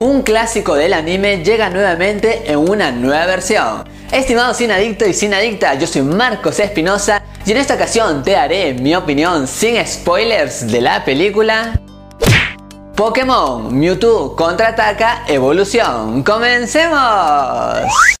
Un clásico del anime llega nuevamente en una nueva versión. Estimado sin adicto y sin adicta, yo soy Marcos Espinosa y en esta ocasión te daré mi opinión sin spoilers de la película Pokémon Mewtwo contraataca evolución. ¡Comencemos!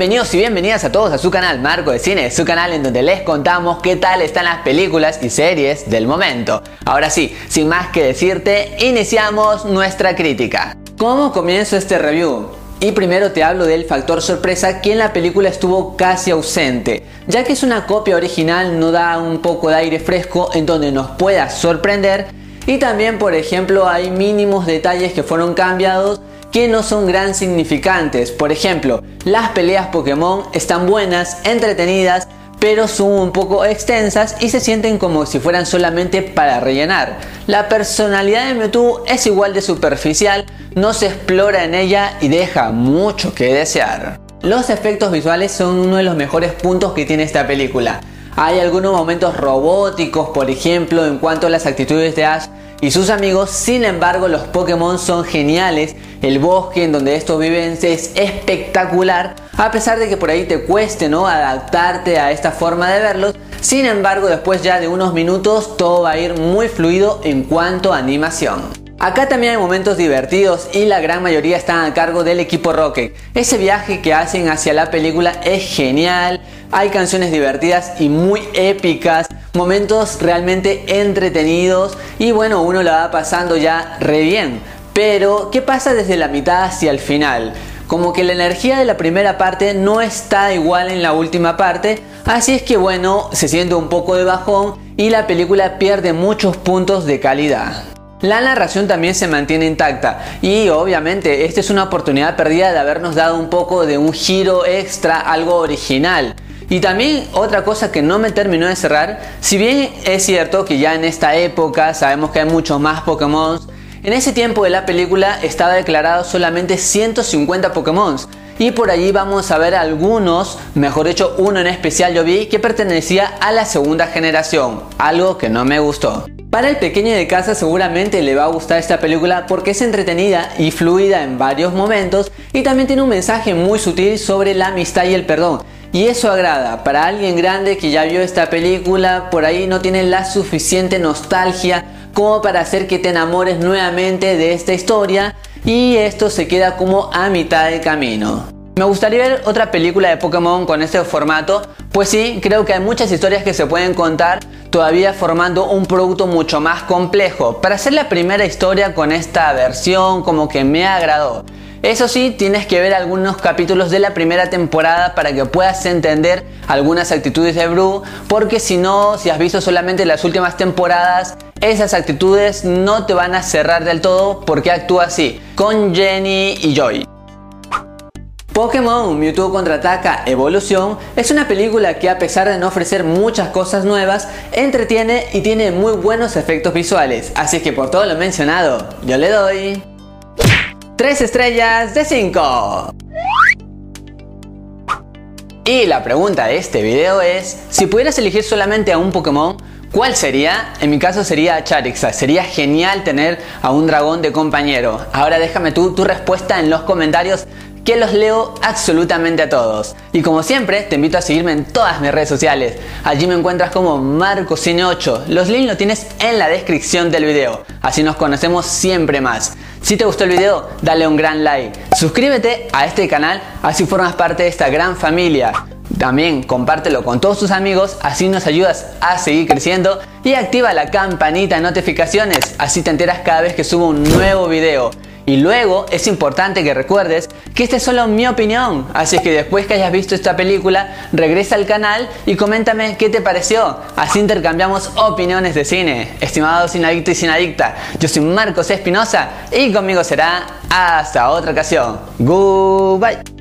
Bienvenidos y bienvenidas a todos a su canal Marco de Cine, su canal en donde les contamos qué tal están las películas y series del momento. Ahora sí, sin más que decirte, iniciamos nuestra crítica. ¿Cómo comienzo este review? Y primero te hablo del factor sorpresa que en la película estuvo casi ausente, ya que es una copia original no da un poco de aire fresco en donde nos pueda sorprender y también por ejemplo hay mínimos detalles que fueron cambiados que no son gran significantes. Por ejemplo, las peleas Pokémon están buenas, entretenidas, pero son un poco extensas y se sienten como si fueran solamente para rellenar. La personalidad de Mewtwo es igual de superficial, no se explora en ella y deja mucho que desear. Los efectos visuales son uno de los mejores puntos que tiene esta película. Hay algunos momentos robóticos, por ejemplo, en cuanto a las actitudes de Ash y sus amigos, sin embargo los Pokémon son geniales, el bosque en donde estos viven es espectacular, a pesar de que por ahí te cueste ¿no? adaptarte a esta forma de verlos, sin embargo después ya de unos minutos todo va a ir muy fluido en cuanto a animación. Acá también hay momentos divertidos y la gran mayoría están a cargo del equipo Rocket. Ese viaje que hacen hacia la película es genial, hay canciones divertidas y muy épicas, momentos realmente entretenidos y bueno, uno la va pasando ya re bien. Pero, ¿qué pasa desde la mitad hacia el final? Como que la energía de la primera parte no está igual en la última parte, así es que bueno, se siente un poco de bajón y la película pierde muchos puntos de calidad. La narración también se mantiene intacta y obviamente esta es una oportunidad perdida de habernos dado un poco de un giro extra, algo original. Y también otra cosa que no me terminó de cerrar, si bien es cierto que ya en esta época sabemos que hay muchos más Pokémon, en ese tiempo de la película estaba declarado solamente 150 Pokémon. Y por allí vamos a ver algunos, mejor dicho uno en especial yo vi que pertenecía a la segunda generación, algo que no me gustó. Para el pequeño de casa seguramente le va a gustar esta película porque es entretenida y fluida en varios momentos y también tiene un mensaje muy sutil sobre la amistad y el perdón. Y eso agrada. Para alguien grande que ya vio esta película, por ahí no tiene la suficiente nostalgia como para hacer que te enamores nuevamente de esta historia y esto se queda como a mitad de camino. Me gustaría ver otra película de Pokémon con este formato, pues sí, creo que hay muchas historias que se pueden contar todavía formando un producto mucho más complejo. Para hacer la primera historia con esta versión como que me agradó. Eso sí, tienes que ver algunos capítulos de la primera temporada para que puedas entender algunas actitudes de Bru, porque si no, si has visto solamente las últimas temporadas, esas actitudes no te van a cerrar del todo porque actúa así, con Jenny y Joy. Pokémon Mewtwo Contraataca Evolución es una película que a pesar de no ofrecer muchas cosas nuevas, entretiene y tiene muy buenos efectos visuales, así que por todo lo mencionado, yo le doy 3 estrellas de 5. Y la pregunta de este video es, si pudieras elegir solamente a un Pokémon, ¿Cuál sería? En mi caso sería Charizard. Sería genial tener a un dragón de compañero. Ahora déjame tú tu respuesta en los comentarios que los leo absolutamente a todos. Y como siempre, te invito a seguirme en todas mis redes sociales. Allí me encuentras como MarcoCine8. Los links los tienes en la descripción del video. Así nos conocemos siempre más. Si te gustó el video, dale un gran like. Suscríbete a este canal, así formas parte de esta gran familia. También compártelo con todos tus amigos, así nos ayudas a seguir creciendo y activa la campanita de notificaciones, así te enteras cada vez que subo un nuevo video. Y luego es importante que recuerdes que esta es solo mi opinión, así que después que hayas visto esta película, regresa al canal y coméntame qué te pareció. Así intercambiamos opiniones de cine. Estimado adicto y sinadicta, yo soy Marcos Espinosa y conmigo será hasta otra ocasión. Goodbye.